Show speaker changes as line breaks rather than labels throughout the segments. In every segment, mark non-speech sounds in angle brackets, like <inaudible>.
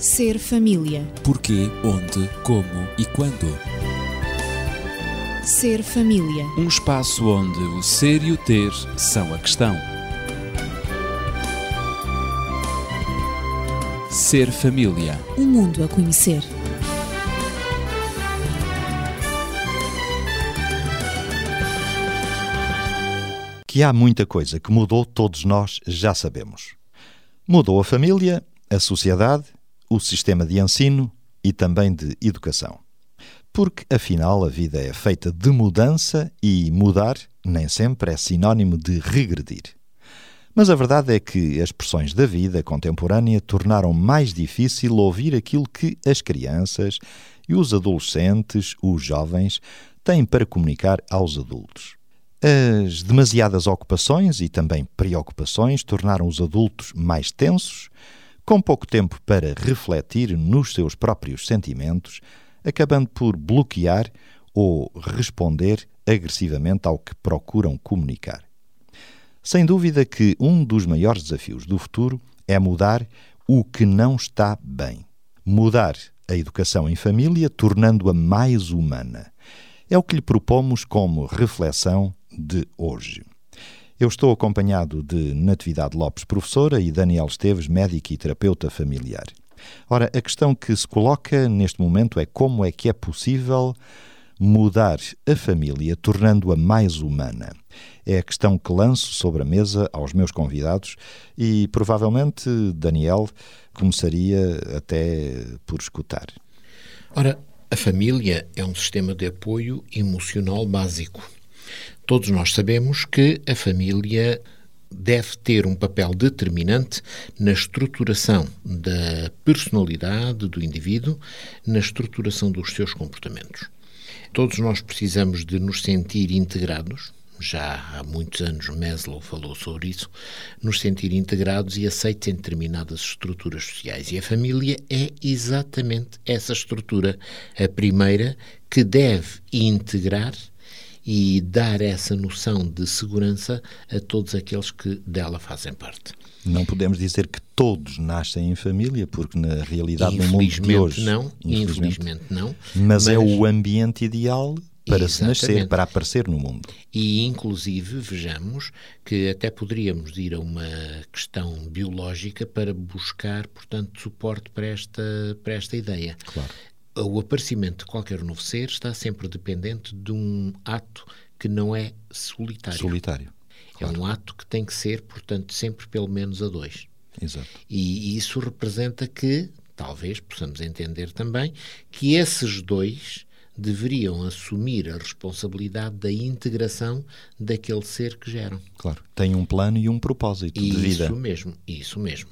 Ser família.
Porquê, onde, como e quando.
Ser família.
Um espaço onde o ser e o ter são a questão. Ser família.
Um mundo a conhecer.
Que há muita coisa que mudou, todos nós já sabemos. Mudou a família, a sociedade, o sistema de ensino e também de educação. Porque, afinal, a vida é feita de mudança e mudar nem sempre é sinónimo de regredir. Mas a verdade é que as pressões da vida contemporânea tornaram mais difícil ouvir aquilo que as crianças e os adolescentes, os jovens, têm para comunicar aos adultos. As demasiadas ocupações e também preocupações tornaram os adultos mais tensos, com pouco tempo para refletir nos seus próprios sentimentos, acabando por bloquear ou responder agressivamente ao que procuram comunicar. Sem dúvida que um dos maiores desafios do futuro é mudar o que não está bem. Mudar a educação em família, tornando-a mais humana. É o que lhe propomos como reflexão de hoje. Eu estou acompanhado de Natividade Lopes, professora, e Daniel Esteves, médico e terapeuta familiar. Ora, a questão que se coloca neste momento é como é que é possível mudar a família, tornando-a mais humana. É a questão que lanço sobre a mesa aos meus convidados e provavelmente Daniel começaria até por escutar.
Ora, a família é um sistema de apoio emocional básico Todos nós sabemos que a família deve ter um papel determinante na estruturação da personalidade do indivíduo, na estruturação dos seus comportamentos. Todos nós precisamos de nos sentir integrados. Já há muitos anos Maslow falou sobre isso, nos sentir integrados e aceitos em determinadas estruturas sociais. E a família é exatamente essa estrutura, a primeira que deve integrar e dar essa noção de segurança a todos aqueles que dela fazem parte.
Não podemos dizer que todos nascem em família, porque na realidade no mundo de hoje...
Não, infelizmente, infelizmente não.
Mas, mas é o ambiente ideal para Exatamente. se nascer, para aparecer no mundo.
E, inclusive, vejamos que até poderíamos ir a uma questão biológica para buscar, portanto, suporte para esta, para esta ideia.
Claro
o aparecimento de qualquer novo ser está sempre dependente de um ato que não é solitário.
Solitário.
Claro. É um ato que tem que ser, portanto, sempre pelo menos a dois.
Exato.
E isso representa que, talvez possamos entender também, que esses dois deveriam assumir a responsabilidade da integração daquele ser que geram.
Claro, tem um plano e um propósito
de
vida.
Isso mesmo, isso mesmo.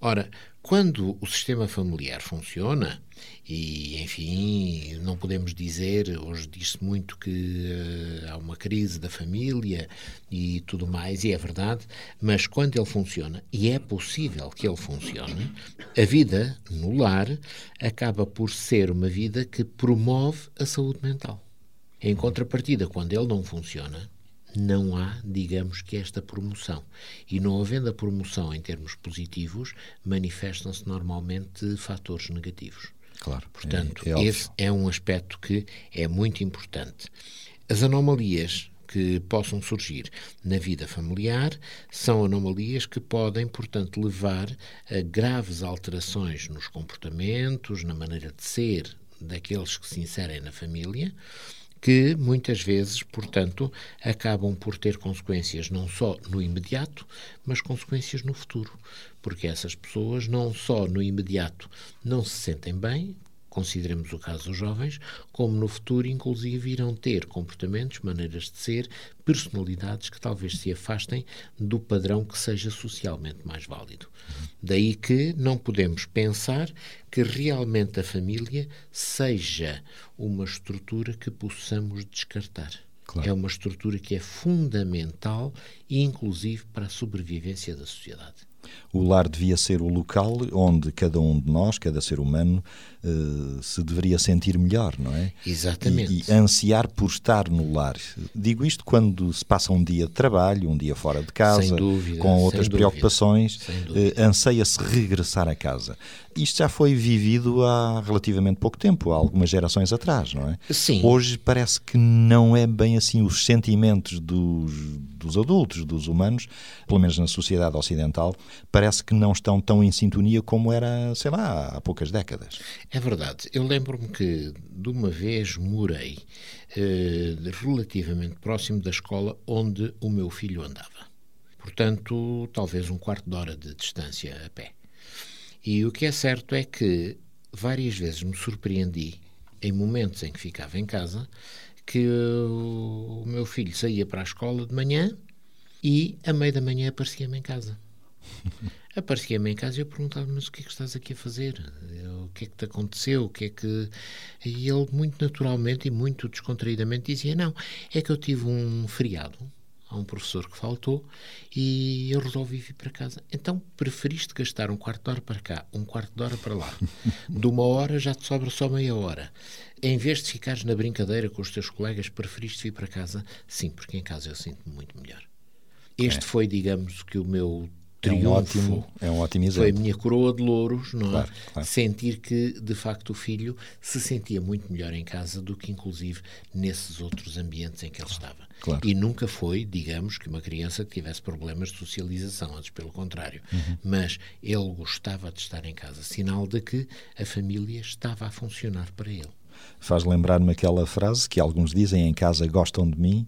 Ora, quando o sistema familiar funciona, e enfim, não podemos dizer, hoje diz-se muito que uh, há uma crise da família e tudo mais, e é verdade, mas quando ele funciona, e é possível que ele funcione, a vida no lar acaba por ser uma vida que promove a saúde mental. Em contrapartida, quando ele não funciona, não há, digamos que, esta promoção. E não havendo a promoção em termos positivos, manifestam-se normalmente fatores negativos.
Claro.
Portanto, é, é esse é um aspecto que é muito importante. As anomalias que possam surgir na vida familiar são anomalias que podem, portanto, levar a graves alterações nos comportamentos, na maneira de ser daqueles que se inserem na família que muitas vezes, portanto, acabam por ter consequências não só no imediato, mas consequências no futuro, porque essas pessoas não só no imediato não se sentem bem, consideremos o caso dos jovens, como no futuro, inclusive, irão ter comportamentos, maneiras de ser, personalidades que talvez se afastem do padrão que seja socialmente mais válido. Daí que não podemos pensar que realmente a família seja uma estrutura que possamos descartar.
Claro.
É uma estrutura que é fundamental, inclusive para a sobrevivência da sociedade.
O lar devia ser o local onde cada um de nós, cada ser humano, uh, se deveria sentir melhor, não é?
Exatamente.
E, e, ansiar por estar no lar. Digo isto quando se passa um dia de trabalho, um dia fora de casa,
dúvida,
com outras preocupações, uh, anseia-se regressar a casa. Isto já foi vivido há relativamente pouco tempo, há algumas gerações atrás, não é?
Sim.
Hoje parece que não é bem assim os sentimentos dos, dos adultos, dos humanos, pelo menos na sociedade ocidental, parece que não estão tão em sintonia como era, sei lá, há poucas décadas.
É verdade. Eu lembro-me que de uma vez morei eh, relativamente próximo da escola onde o meu filho andava. Portanto, talvez um quarto de hora de distância a pé. E o que é certo é que várias vezes me surpreendi, em momentos em que ficava em casa, que o meu filho saía para a escola de manhã e, a meio da manhã, aparecia-me em casa. <laughs> Aparecia-me em casa e eu perguntava mas o que é que estás aqui a fazer? O que é que te aconteceu? O que é que... E ele, muito naturalmente e muito descontraídamente, dizia, não, é que eu tive um feriado, há um professor que faltou e eu resolvi vir para casa. Então preferiste gastar um quarto de hora para cá, um quarto de hora para lá. De uma hora já te sobra só meia hora. Em vez de ficares na brincadeira com os teus colegas, preferiste vir para casa? Sim, porque em casa eu sinto-me muito melhor. Este é. foi, digamos, que o meu triunfo. É um
ótimo, é um ótimo exemplo.
Foi a minha coroa de louros, não é?
Claro, claro.
Sentir que, de facto, o filho se sentia muito melhor em casa do que, inclusive, nesses outros ambientes em que ele estava.
Claro.
E nunca foi, digamos, que uma criança que tivesse problemas de socialização, antes pelo contrário.
Uhum.
Mas ele gostava de estar em casa, sinal de que a família estava a funcionar para ele.
Faz lembrar-me aquela frase que alguns dizem em casa gostam de mim,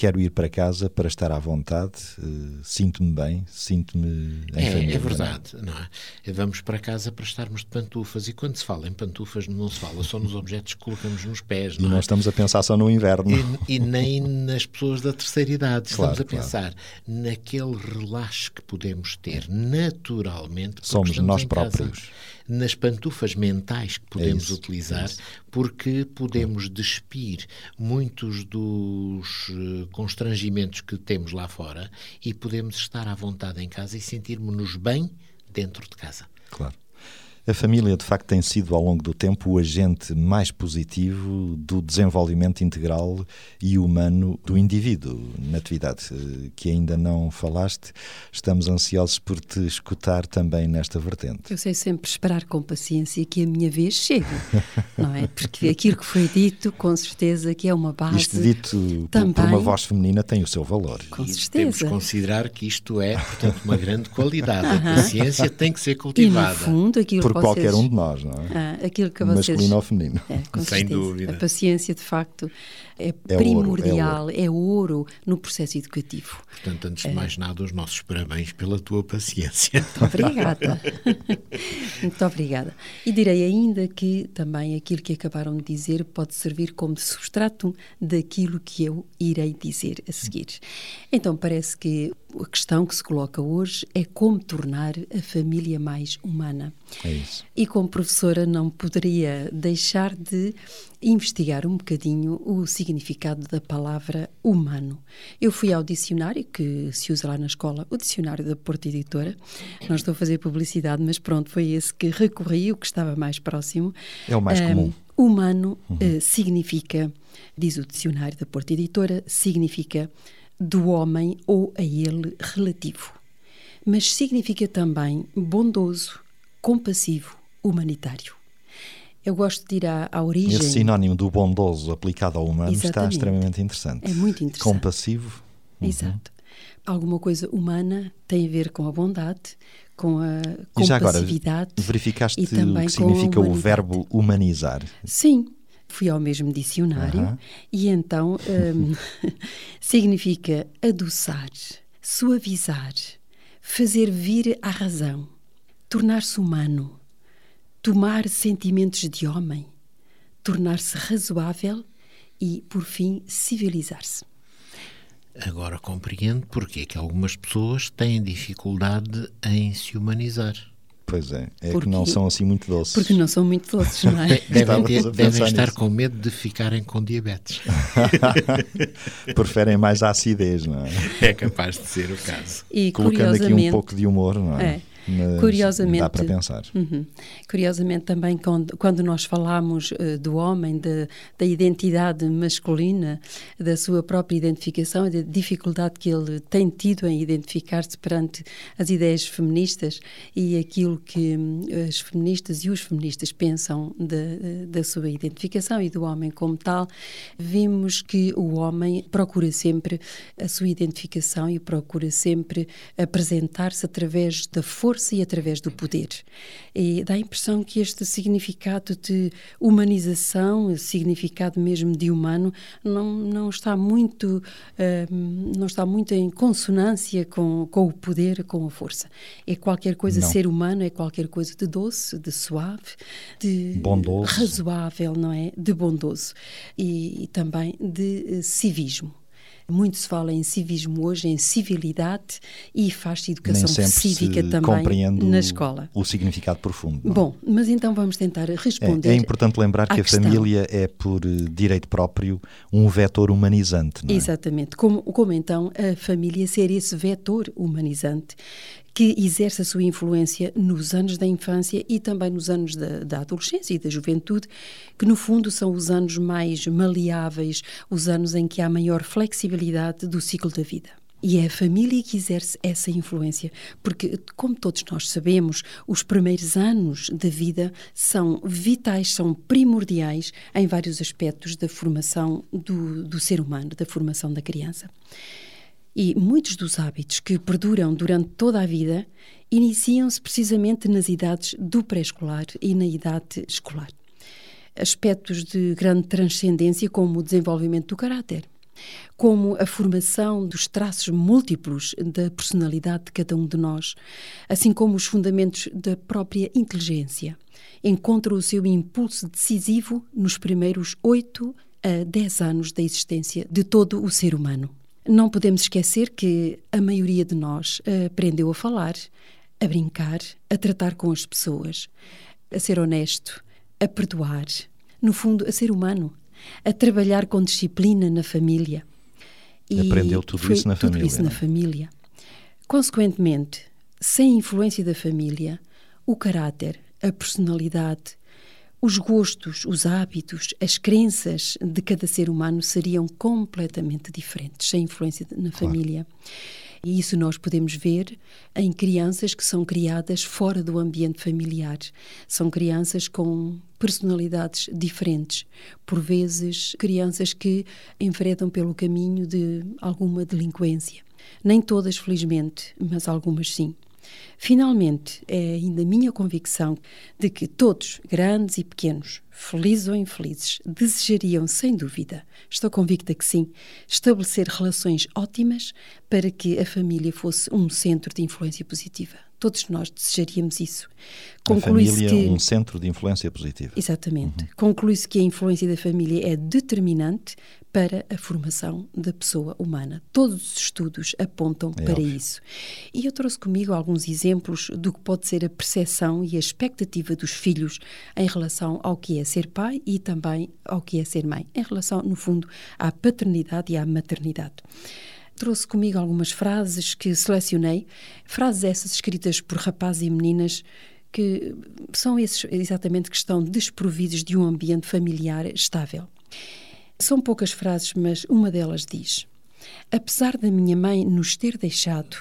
quero ir para casa para estar à vontade, uh, sinto-me bem, sinto-me em
é,
família.
É verdade, não é? Vamos para casa para estarmos de pantufas e quando se fala em pantufas não se fala só nos objetos que colocamos nos pés, não
e
é?
estamos a pensar só no inverno.
E, e nem nas pessoas da terceira idade, estamos
Claro,
a pensar naquele relaxo que podemos ter naturalmente.
Somos nós
em casa. Nas pantufas mentais que podemos
isso,
utilizar,
é
porque podemos despir muitos dos eh, constrangimentos que temos lá fora e podemos estar à vontade em casa e sentirmos-nos bem dentro de casa.
Claro. A família, de facto, tem sido ao longo do tempo o agente mais positivo do desenvolvimento integral e humano do indivíduo. Natividade, eh, que ainda não falaste, estamos ansiosos por te escutar também nesta vertente.
Eu sei sempre esperar com paciência que a minha vez chegue, <laughs> não é? Porque aquilo que foi dito, com certeza que é uma base.
Isto dito por,
também,
por uma voz feminina tem o seu valor.
Com
e temos
certeza.
que considerar que isto é, portanto, uma grande qualidade. A paciência tem que ser
E no
cultivada.
fundo, aquilo
Por
que
qualquer
vocês...
um de nós, não é?
Ah, aquilo que vocês...
Masculino ou feminino.
É,
Sem dúvida.
A paciência, de facto, é,
É ouro,
primordial, é ouro, no processo educativo.
Portanto, antes de mais nada, os nossos parabéns pela tua paciência. <laughs>
Muito obrigada. <laughs> Muito obrigada. E direi ainda que também aquilo que acabaram de dizer pode servir como substrato daquilo que eu irei dizer a seguir. Então, parece que a questão que se coloca hoje é como tornar a família mais humana.
É isso.
E como professora não poderia deixar de investigar um bocadinho o significado da palavra humano. Eu fui ao dicionário que se usa lá na escola, o dicionário da Porta Editora. Não estou a fazer publicidade, mas pronto, foi esse que recorri, o que estava mais próximo.
É o mais
Ahm,
comum.
Humano eh, significa, diz o dicionário da Porta Editora, significa do homem ou a ele relativo. Mas significa também bondoso, compassivo, humanitário. Eu gosto de ir à, à origem.
Esse sinónimo do bondoso aplicado ao humano está
Exatamente.
extremamente interessante.
É muito interessante.
Compassivo.
Exato. Alguma coisa humana tem a ver com a bondade, com a
E já agora, verificaste o que significa o verbo humanizar?
Sim, fui ao mesmo dicionário
Aham.
e então hum, <laughs> significa adoçar, suavizar, fazer vir à razão, tornar-se humano, tomar sentimentos de homem, tornar-se razoável e, por fim, civilizar-se.
Agora compreendo porque é que algumas pessoas têm dificuldade em se humanizar.
Pois é, é
Porque-
que não são assim muito doces.
Porque não são muito doces, não é? <laughs>
Devem, ter- devem estar
nisso.
com medo de ficarem com diabetes. <laughs>
Preferem mais a acidez, não é?
É capaz de ser o caso.
E
Colocando aqui um pouco de humor, não é?
É.
Mas
Curiosamente-
Dá para pensar.
Uhum. Curiosamente, também, quando, quando nós falamos eh, do homem, de- da identidade masculina, da sua própria identificação da dificuldade que ele tem tido em identificar-se perante as ideias feministas e aquilo que hum, as feministas e os feministas pensam da, eh, da sua identificação e do homem como tal, vimos que o homem procura sempre a sua identificação e procura sempre apresentar-se através da força e através do poder. E dá a impressão que este significado de humanização, significado mesmo de humano, não, não está muito hum, não está muito em consonância com, com o poder, com a força. É qualquer coisa
Não.
ser humano, é qualquer coisa de doce, de suave, de
Bondoso.
razoável, não é? De bondoso e, e também de eh, civismo. Muito se fala em civismo hoje, em civilidade e faz-se educação cívica também na escola.
o significado profundo. não é?
Bom, mas então vamos tentar responder.
É, é importante lembrar que a
questão.
família é, por eh, direito próprio, um vetor humanizante. Não é?
Exatamente. Como, como então a família ser esse vetor humanizante que exerce a sua influência nos anos da infância e também nos anos da, da adolescência e da juventude, que no fundo são os anos mais maleáveis, os anos em que há maior flexibilidade do ciclo da vida. E é a família que exerce essa influência, porque, como todos nós sabemos, os primeiros anos da vida são vitais, são primordiais em vários aspectos da formação do, do ser humano, da formação da criança. E muitos dos hábitos que perduram durante toda a vida iniciam-se precisamente nas idades do pré-escolar e na idade escolar. Aspectos de grande transcendência, como o desenvolvimento do caráter, como a formação dos traços múltiplos da personalidade de cada um de nós, assim como os fundamentos da própria inteligência, encontram o seu impulso decisivo nos primeiros 8 a 10 anos da existência de todo o ser humano. Não podemos esquecer que a maioria de nós aprendeu a falar, a brincar, a tratar com as pessoas, a ser honesto, a perdoar, no fundo, a ser humano, a trabalhar com disciplina na família.
Aprendeu tudo isso na
tudo
família,
isso na
é?
família. Consequentemente, sem influência da família, o caráter, a personalidade, os gostos, os hábitos, as crenças de cada ser humano seriam completamente diferentes sem influência na família. E isso nós podemos ver em crianças que são criadas fora do ambiente familiar. São crianças com personalidades diferentes. Por vezes, crianças que enveredam pelo caminho de alguma delinquência. Nem todas, felizmente, mas algumas sim. Finalmente, é ainda minha convicção de que todos, grandes e pequenos, felizes ou infelizes, desejariam, sem dúvida, estou convicta que sim, estabelecer relações ótimas para que a família fosse um centro de influência positiva. Todos nós desejaríamos isso.
A
Conclui-se
família
que
é um centro de influência positiva.
Exatamente. Conclui-se que a influência da família é determinante para a formação da pessoa humana. Todos os estudos apontam
É
para
óbvio.
isso. E eu trouxe comigo alguns exemplos do que pode ser a percepção e a expectativa dos filhos em relação ao que é ser pai e também ao que é ser mãe, em relação, no fundo, à paternidade e à maternidade. Trouxe comigo algumas frases que selecionei, frases essas escritas por rapazes e meninas que são esses exatamente que estão desprovidos de um ambiente familiar estável. São poucas frases, mas uma delas diz: Apesar da minha mãe nos ter deixado,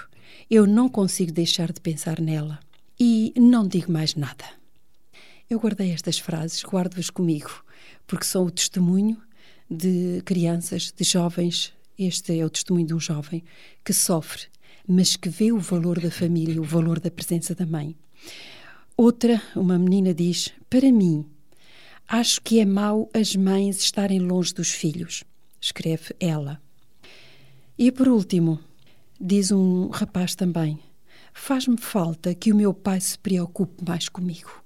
eu não consigo deixar de pensar nela e não digo mais nada. Eu guardei estas frases, guardo-as comigo, porque são o testemunho de crianças, de jovens. Este é o testemunho de um jovem que sofre, mas que vê o valor da família, o valor da presença da mãe. Outra, uma menina diz: Para mim, acho que é mau as mães estarem longe dos filhos, escreve ela. E por último, diz um rapaz também: Faz-me falta que o meu pai se preocupe mais comigo.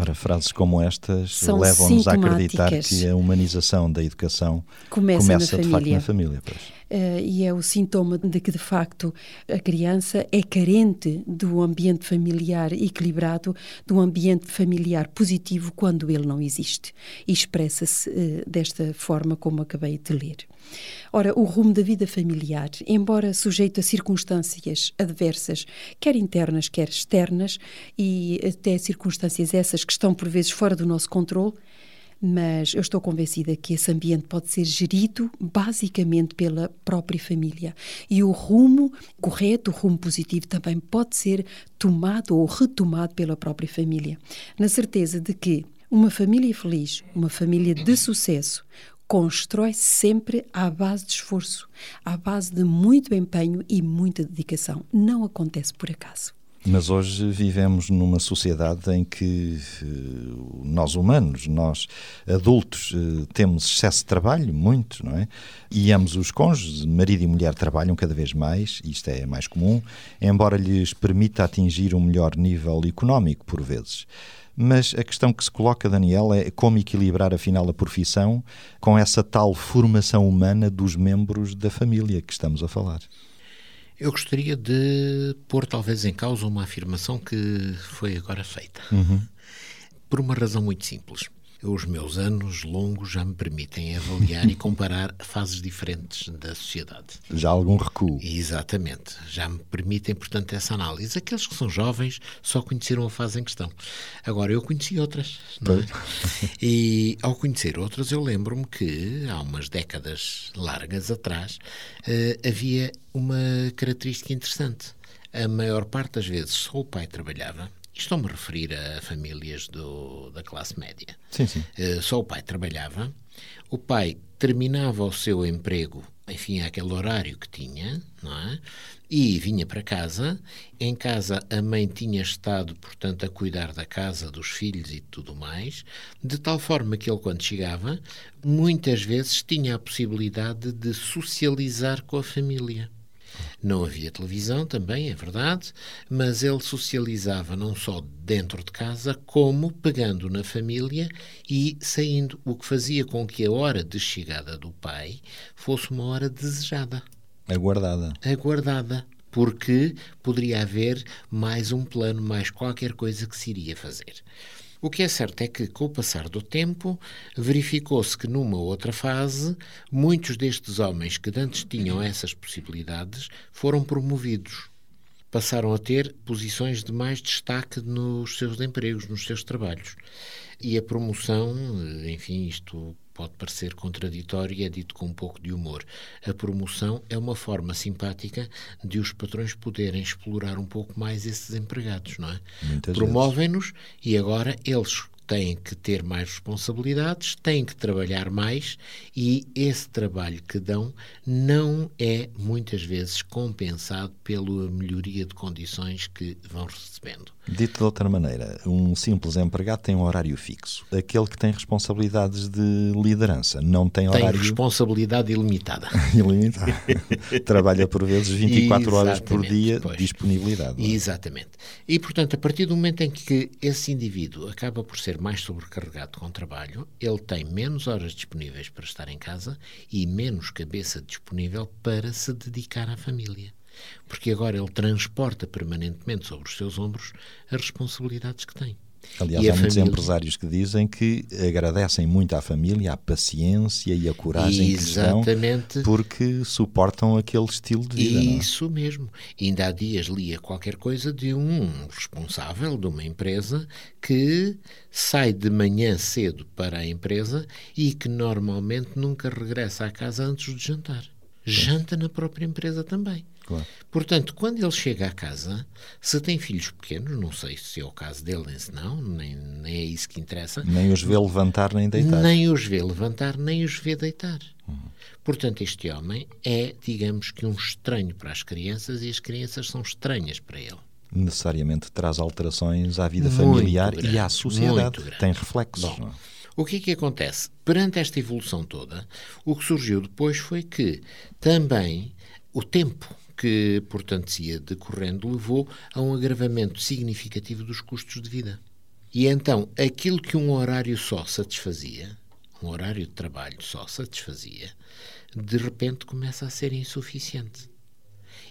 Ora, frases como estas levam-nos a acreditar que a humanização da educação
Começa
começa, de facto na
família.
família.
Eh, e é o sintoma de que, de facto, a criança é carente do ambiente familiar equilibrado, do ambiente familiar positivo quando ele não existe. E expressa-se eh, desta forma como acabei de ler. Ora, o rumo da vida familiar, embora sujeito a circunstâncias adversas, quer internas, quer externas, e até circunstâncias essas que estão por vezes fora do nosso controle, mas eu estou convencida que esse ambiente pode ser gerido basicamente pela própria família. E o rumo correto, o rumo positivo, também pode ser tomado ou retomado pela própria família. Na certeza de que uma família feliz, uma família de sucesso, constrói-se sempre à base de esforço, à base de muito empenho e muita dedicação. Não acontece por acaso.
Mas hoje vivemos numa sociedade em que eh, nós humanos, nós adultos, eh, temos excesso de trabalho, muito, não é? E ambos os cônjuges, marido e mulher, trabalham cada vez mais, isto é mais comum, embora lhes permita atingir um melhor nível económico, por vezes. Mas a questão que se coloca, Daniel, é como equilibrar afinal a profissão com essa tal formação humana dos membros da família que estamos a falar.
Eu gostaria de pôr talvez em causa uma afirmação que foi agora feita. Por uma razão muito simples. Os meus anos longos já me permitem avaliar e <laughs> comparar fases diferentes da sociedade.
Já algum recuo.
Exatamente. Já me permitem, portanto, essa análise. Aqueles que são jovens só conheceram a fase em questão. Agora, eu conheci outras. não é? <laughs> E ao conhecer outras, eu lembro-me que há umas décadas largas atrás eh, havia uma característica interessante. A maior parte das vezes só o pai trabalhava. Estou-me a referir a famílias do- da classe média.
Sim, sim.
Eh, só o pai trabalhava. O pai terminava o seu emprego, enfim, àquele horário que tinha, não é? E vinha para casa. Em casa, a mãe tinha estado, portanto, a cuidar da casa, dos filhos e tudo mais, de tal forma que ele, quando chegava, muitas vezes tinha a possibilidade de socializar com a família. Não havia televisão também, é verdade, mas ele socializava não só dentro de casa, como pegando na família e saindo, o que fazia com que a hora de chegada do pai fosse uma hora desejada,
Aguardada.
aguardada, porque poderia haver mais um plano, mais qualquer coisa que se iria fazer. O que é certo é que, com o passar do tempo, verificou-se que numa outra fase, muitos destes homens que antes tinham essas possibilidades foram promovidos. Passaram a ter posições de mais destaque nos seus empregos, nos seus trabalhos. E a promoção, enfim, isto pode parecer contraditório e é dito com um pouco de humor. A promoção é uma forma simpática de os patrões poderem explorar um pouco mais esses empregados, não é? Promovem-nos e agora eles têm que ter mais responsabilidades, têm que trabalhar mais e esse trabalho que dão não é muitas vezes compensado pela melhoria de condições que vão recebendo.
Dito de outra maneira, um simples empregado tem um horário fixo. Aquele que tem responsabilidades de liderança não tem
Tem
horário
responsabilidade ilimitada. <laughs>
ilimitado. <laughs> Trabalha por vezes 24 horas por dia
pois.
disponibilidade. é?
Exatamente. E, portanto, a partir do momento em que esse indivíduo acaba por ser mais sobrecarregado com trabalho, ele tem menos horas disponíveis para estar em casa e menos cabeça disponível para se dedicar à família. Porque agora ele transporta permanentemente sobre os seus ombros as responsabilidades que tem.
Aliás, há muitos
família-
empresários que dizem que agradecem muito à família a paciência e a coragem que lhes dão
Exatamente.
porque suportam aquele estilo de vida. não é?
Isso mesmo. Ainda há dias lia qualquer coisa de um responsável de uma empresa que sai de manhã cedo para a empresa e que normalmente nunca regressa à casa antes de jantar. Janta na própria empresa também.
Claro.
Portanto, quando ele chega à casa, se tem filhos pequenos, não sei se é o caso dele, nem se não, nem, nem é isso que interessa,
Nem os vê levantar nem deitar.
nem os vê levantar, nem os vê deitar. Portanto, este homem é, digamos que, um estranho para as crianças e as crianças são estranhas para ele.
Necessariamente traz alterações à vida
Muito
familiar
grande,
e à sociedade. Tem reflexos.
Bom,
é?
O que é que acontece? Perante esta evolução toda, o que surgiu depois foi que também o tempo que, portanto, se ia decorrendo levou a um agravamento significativo dos custos de vida. E então, aquilo que um horário só satisfazia, um horário de trabalho só satisfazia, de repente começa a ser insuficiente.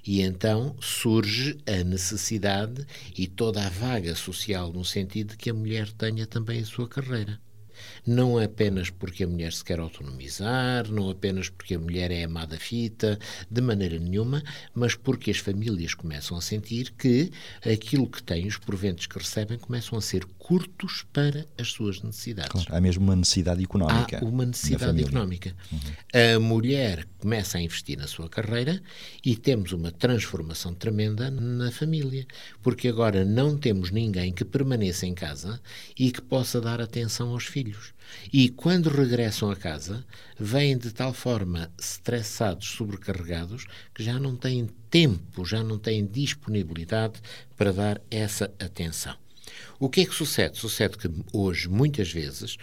E então surge a necessidade e toda a vaga social no sentido de que a mulher tenha também a sua carreira não apenas porque a mulher se quer autonomizar, não apenas porque a mulher é amada fita, de maneira nenhuma, mas porque as famílias começam a sentir que aquilo que têm, os proventos que recebem, começam a ser curtos para as suas necessidades.
Claro, há mesmo uma necessidade económica.
Há uma necessidade económica. Uhum. A mulher começa a investir na sua carreira e temos uma transformação tremenda na família, porque agora não temos ninguém que permaneça em casa e que possa dar atenção aos filhos. E quando regressam a casa, vêm de tal forma estressados, sobrecarregados, que já não têm tempo, já não têm disponibilidade para dar essa atenção. O que é que sucede? Sucede que hoje, muitas vezes,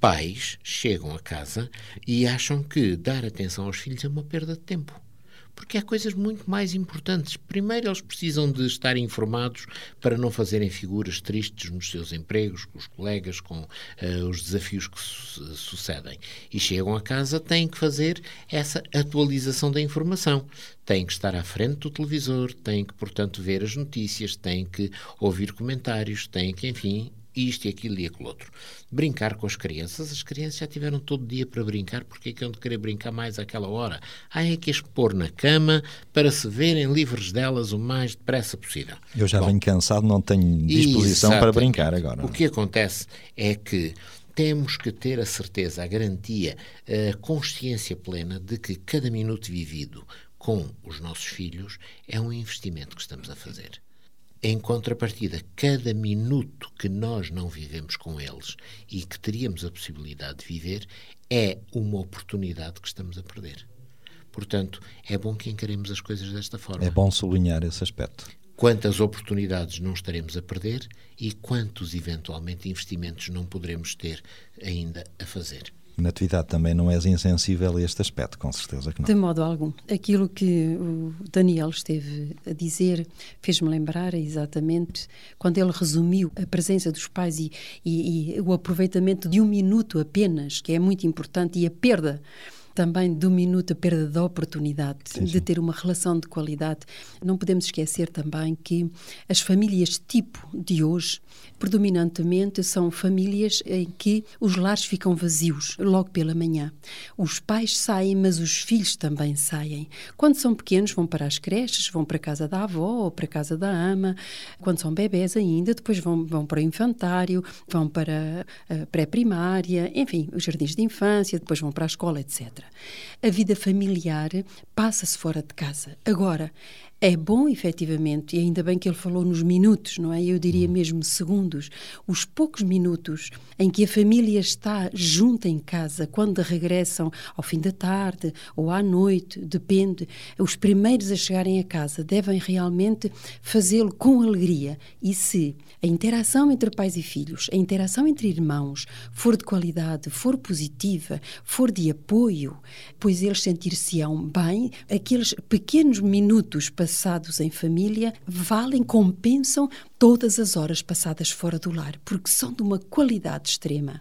pais chegam a casa e acham que dar atenção aos filhos é uma perda de tempo porque há coisas muito mais importantes. Primeiro, eles precisam de estar informados para não fazerem figuras tristes nos seus empregos, com os colegas, com uh, os desafios que su sucedem. E chegam a casa, têm que fazer essa atualização da informação. Têm que estar à frente do televisor, têm que, portanto, ver as notícias, têm que ouvir comentários, têm que, enfim, isto e aquilo e aquilo outro. Brincar com as crianças. As crianças já tiveram todo dia para brincar, porque é que eu de querer brincar mais àquela hora? Há é que as pôr na cama para se verem livres delas o mais depressa possível.
Eu já Bom, venho cansado, não tenho disposição para brincar agora.
O que acontece é que temos que ter a certeza, a garantia, a consciência plena de que cada minuto vivido com os nossos filhos é um investimento que estamos a fazer. Em contrapartida, cada minuto que nós não vivemos com eles e que teríamos a possibilidade de viver é uma oportunidade que estamos a perder. Portanto, é bom que encaremos as coisas desta forma.
É bom sublinhar esse aspecto.
Quantas oportunidades não estaremos a perder e quantos, eventualmente, investimentos não poderemos ter ainda a fazer.
Natividade também não és insensível a este aspecto, com certeza que não.
De modo algum. Aquilo que o Daniel esteve a dizer fez-me lembrar exatamente quando ele resumiu a presença dos pais e, e, e o aproveitamento de um minuto apenas, que é muito importante, e a perda também do minuto a perda de oportunidade sim, sim. de ter uma relação de qualidade. Não podemos esquecer também que as famílias tipo de hoje predominantemente são famílias em que os lares ficam vazios logo pela manhã. Os pais saem, mas os filhos também saem. Quando são pequenos, vão para as creches, vão para a casa da avó ou para a casa da ama. Quando são bebés ainda, depois vão, vão para o infantário, vão para a pré-primária, enfim, os jardins de infância, depois vão para a escola, etc. A vida familiar passa-se fora de casa. Agora, é bom, efetivamente, e ainda bem que ele falou nos minutos, não é? Eu diria hum. mesmo segundos. Os poucos minutos em que a família está junta em casa, quando regressam ao fim da tarde ou à noite, depende. Os primeiros a chegarem a casa devem realmente fazê-lo com alegria. E se a interação entre pais e filhos, a interação entre irmãos, for de qualidade, for positiva, for de apoio, pois eles sentir-se-ão bem, aqueles pequenos minutos passados passados em família valem, compensam todas as horas passadas fora do lar, porque são de uma qualidade extrema.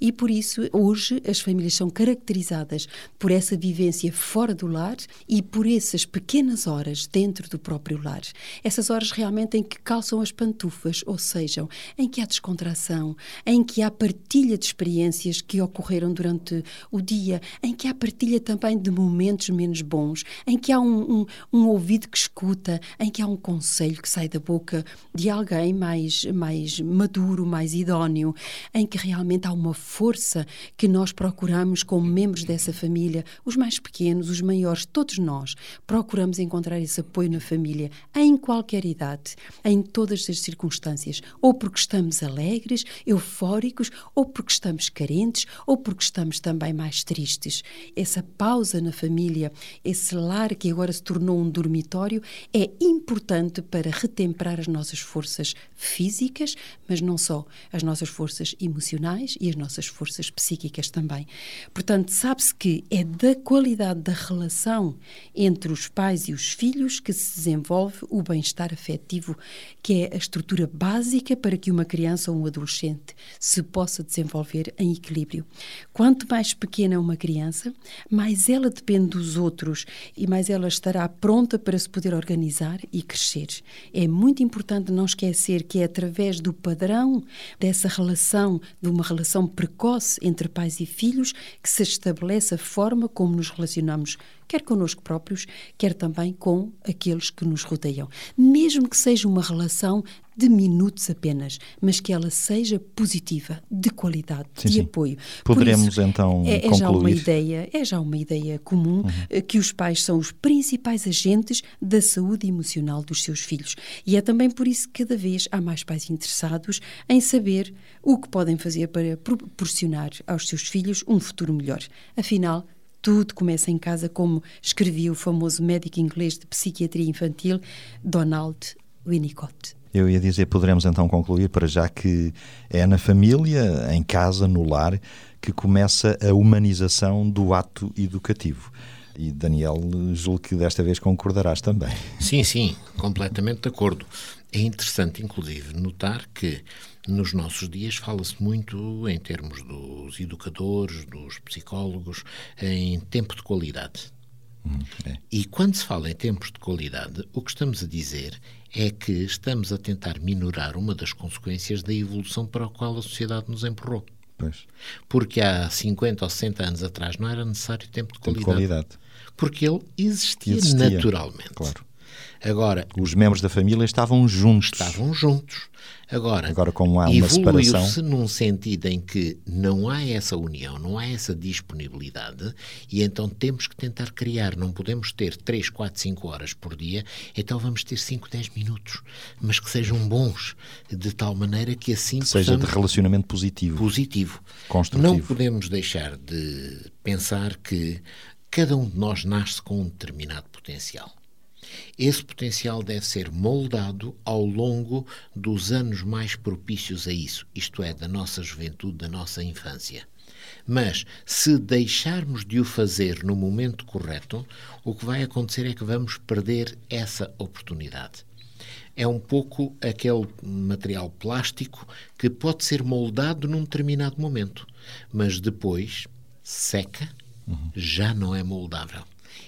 E por isso, hoje, as famílias são caracterizadas por essa vivência fora do lar e por essas pequenas horas dentro do próprio lar. Essas horas realmente em que calçam as pantufas, ou seja, em que há descontração, em que há partilha de experiências que ocorreram durante o dia, em que há partilha também de momentos menos bons, em que há um, um, um ouvido que escuta, em que há um conselho que sai da boca de alguém alguém mais, mais maduro, mais idóneo, em que realmente há uma força que nós procuramos como membros dessa família, os mais pequenos, os maiores, todos nós, procuramos encontrar esse apoio na família, em qualquer idade, em todas as circunstâncias, ou porque estamos alegres, eufóricos, ou porque estamos carentes, ou porque estamos também mais tristes. Essa pausa na família, esse lar que agora se tornou um dormitório, é importante para retemperar as nossas forças forças físicas, mas não só, as nossas forças emocionais e as nossas forças psíquicas também. Portanto, sabe-se que é da qualidade da relação entre os pais e os filhos que se desenvolve o bem-estar afetivo, que é a estrutura básica para que uma criança ou um adolescente se possa desenvolver em equilíbrio. Quanto mais pequena uma criança, mais ela depende dos outros e mais ela estará pronta para se poder organizar e crescer. É muito importante não esquecer que é através do padrão dessa relação, de uma relação precoce entre pais e filhos, que se estabelece a forma como nos relacionamos quer connosco próprios, quer também com aqueles que nos rodeiam. Mesmo que seja uma relação de minutos apenas, mas que ela seja positiva, de qualidade,
sim,
de
sim.
apoio.
Poderemos
isso,
então
é, é
concluir.
já uma ideia, é já uma ideia comum uhum. que os pais são os principais agentes da saúde emocional dos seus filhos. E é também por isso que cada vez há mais pais interessados em saber o que podem fazer para proporcionar aos seus filhos um futuro melhor. Afinal, tudo começa em casa, como escrevia o famoso médico inglês de psiquiatria infantil, Donald Winnicott.
Eu ia dizer, poderemos então concluir para já que é na família, em casa, no lar, que começa a humanização do ato educativo. E Daniel, julgo que desta vez concordarás também.
Sim, sim, completamente de acordo. É interessante, inclusive, notar que nos nossos dias fala-se muito, em termos dos educadores, dos psicólogos, em tempo de qualidade.
Hum, é.
E quando se fala em tempos de qualidade, o que estamos a dizer é que estamos a tentar minorar uma das consequências da evolução para a qual a sociedade nos empurrou.
Pois.
Porque há 50 ou 60 anos atrás não era necessário tempo de
Tempo de
qualidade.
qualidade.
Porque ele existia,
Existia,
naturalmente.
Claro.
Agora,
Os membros da família estavam juntos.
estavam juntos. Agora,
Agora, como há uma separação.
evoluiu-se num sentido em que não há essa união, não há essa disponibilidade, e então temos que tentar criar. Não podemos ter 3, 4, 5 horas por dia, então vamos ter 5, 10 minutos, mas que sejam bons, de tal maneira que assim
Que seja de relacionamento positivo.
positivo.
Construtivo.
Não podemos deixar de pensar que cada um de nós nasce com um determinado potencial. Esse potencial deve ser moldado ao longo dos anos mais propícios a isso, isto é, da nossa juventude, da nossa infância. Mas, se deixarmos de o fazer no momento correto, o que vai acontecer é que vamos perder essa oportunidade. É um pouco aquele material plástico que pode ser moldado num determinado momento, mas depois seca, já não é moldável.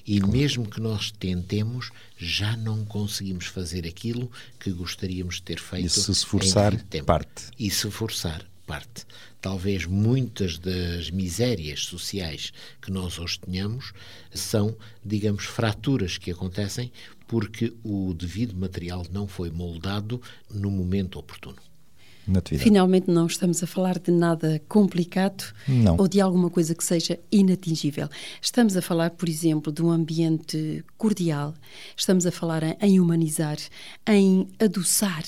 E mesmo que nós tentemos, já não conseguimos fazer aquilo que gostaríamos de ter feito.
E se esforçar, parte.
E se forçar, parte. Talvez muitas das misérias sociais que nós hoje tenhamos são, digamos, fraturas que acontecem porque o devido material não foi moldado no momento oportuno.
Natividade.
Finalmente não estamos a falar de nada complicado
Não.
ou de alguma coisa que seja inatingível. Estamos a falar, por exemplo, de um ambiente cordial, estamos a falar em- em humanizar, em adoçar,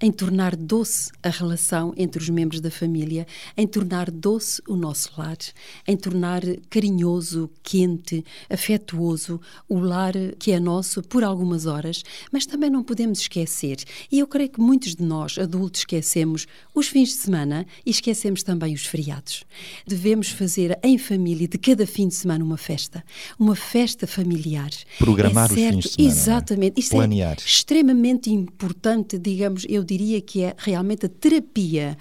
em tornar doce a relação entre os membros da família, em tornar doce o nosso lar, em tornar carinhoso, quente, afetuoso o lar que é nosso por algumas horas, mas também não podemos esquecer, e eu creio que muitos de nós, adultos, esquecemos os fins de semana e esquecemos também os feriados. Devemos fazer em família, de cada fim de semana, uma festa, uma festa familiar.
Programar
é
os fins
certo,
de semana, é?
Exatamente. Isso
Planear.
é extremamente importante, digamos, eu diria que é realmente a terapia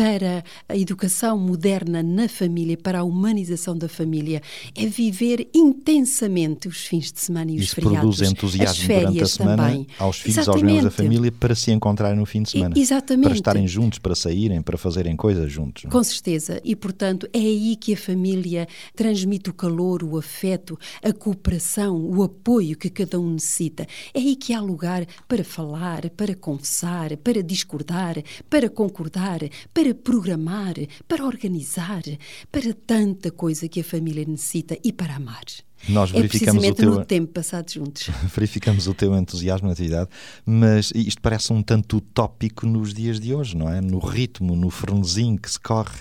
para a educação moderna na família, para a humanização da família, é viver intensamente os fins de semana e os
Isso
feriados.
produz entusiasmo durante a semana
também.
aos filhos, aos membros da
Exatamente.
família, para se encontrarem no fim de semana.
Exatamente.
Para estarem juntos, para saírem, para fazerem coisas juntos. não é?
Com certeza. E, portanto, é aí que a família transmite o calor, o afeto, a cooperação, o apoio que cada um necessita. É aí que há lugar para falar, para conversar, para discordar, para concordar, para programar, para organizar, para tanta coisa que a família necessita e para amar.
Nós
é
verificamos o
precisamente
teu-
no tempo passado juntos. <laughs>
Verificamos o teu entusiasmo na atividade, mas isto parece um tanto utópico nos dias de hoje, não é? No ritmo, no frenesim que se corre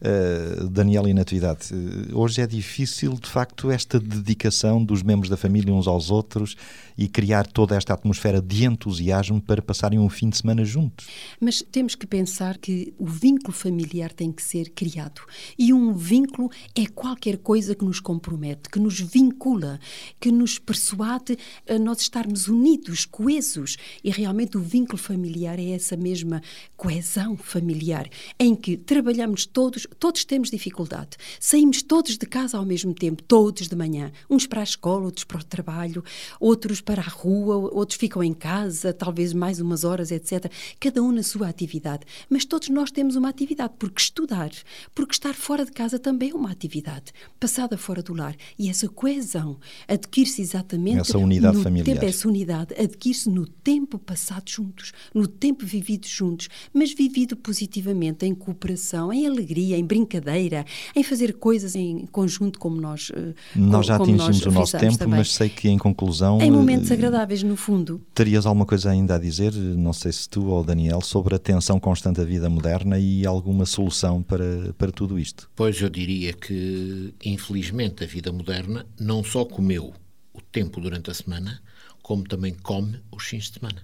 Uh, Daniela e Natividade, uh, hoje é difícil, de facto, esta dedicação dos membros da família uns aos outros e criar toda esta atmosfera de entusiasmo para passarem um fim de semana juntos.
Mas temos que pensar que o vínculo familiar tem que ser criado. E um vínculo é qualquer coisa que nos compromete, que nos vincula, que nos persuade a nós estarmos unidos, coesos. E realmente o vínculo familiar é essa mesma coesão familiar, em que trabalhamos todos, todos temos dificuldade. Saímos todos de casa ao mesmo tempo, todos de manhã, uns para a escola, outros para o trabalho, outros para a rua, outros ficam em casa, talvez mais umas horas, etc. Cada um na sua atividade. Mas todos nós temos uma atividade, porque estudar, porque estar fora de casa também é uma atividade, passada fora do lar. E essa coesão adquire-se exatamente
essa unidade
no
familiar.
tempo, essa unidade adquire-se no tempo passado juntos, no tempo vivido juntos, mas vivido positivamente, em cooperação, em alegria, em brincadeira, em fazer coisas em conjunto como nós. eh,
Nós já atingimos
nós
o nosso tempo,
também.
mas sei que em conclusão.
Em momentos
eh,
agradáveis, no fundo.
Terias alguma coisa ainda a dizer, não sei se tu ou Daniel, sobre a tensão constante da vida moderna e alguma solução para, para tudo isto?
Pois eu diria que, infelizmente, a vida moderna não só comeu o tempo durante a semana, como também come os fins de semana.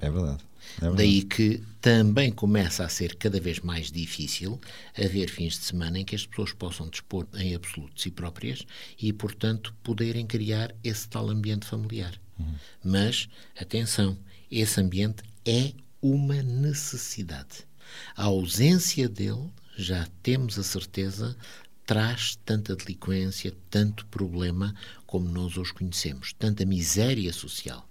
É verdade. É verdade.
Daí que também começa a ser cada vez mais difícil haver fins de semana em que as pessoas possam dispor em absoluto de si próprias e, portanto, poderem criar esse tal ambiente familiar. Mas, atenção, esse ambiente é uma necessidade. A ausência dele, já temos a certeza, traz tanta delinquência, tanto problema como nós hoje conhecemos, tanta miséria social.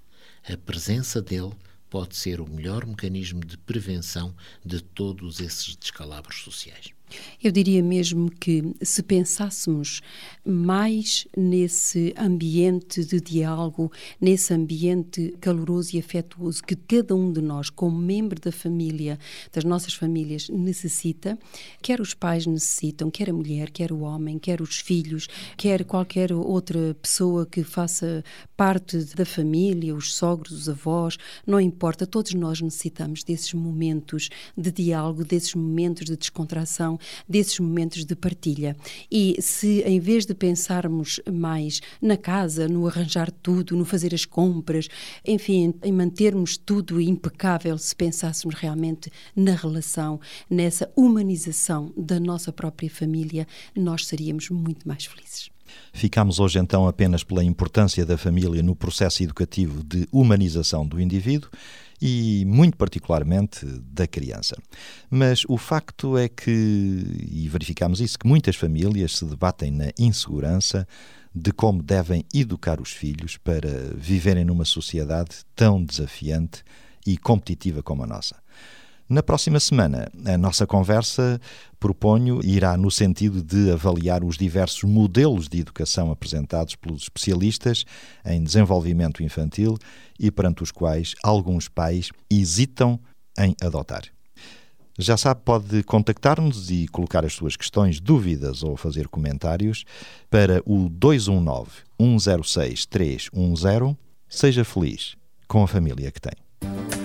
A presença dele pode ser o melhor mecanismo de prevenção de todos esses descalabros sociais.
Eu diria mesmo que se pensássemos mais nesse ambiente de diálogo, nesse ambiente caloroso e afetuoso que cada um de nós, como membro da família, das nossas famílias, necessita, quer os pais necessitam, quer a mulher, quer o homem, quer os filhos, quer qualquer outra pessoa que faça parte da família, os sogros, os avós, não importa, todos nós necessitamos desses momentos de diálogo, desses momentos de descontração, desses momentos de partilha. E se em vez de pensarmos mais na casa, no arranjar tudo, no fazer as compras, enfim, em mantermos tudo impecável, se pensássemos realmente na relação, nessa humanização da nossa própria família, nós seríamos muito mais felizes.
Ficamos hoje então apenas pela importância da família no processo educativo de humanização do indivíduo e, muito particularmente, da criança. Mas o facto é que, e verificamos isso, que muitas famílias se debatem na insegurança de como devem educar os filhos para viverem numa sociedade tão desafiante e competitiva como a nossa. Na próxima semana, a nossa conversa, proponho, irá no sentido de avaliar os diversos modelos de educação apresentados pelos especialistas em desenvolvimento infantil e perante os quais alguns pais hesitam em adotar. Já sabe, pode contactar-nos e colocar as suas questões, dúvidas ou fazer comentários para o 219 106 310. Seja feliz com a família que tem.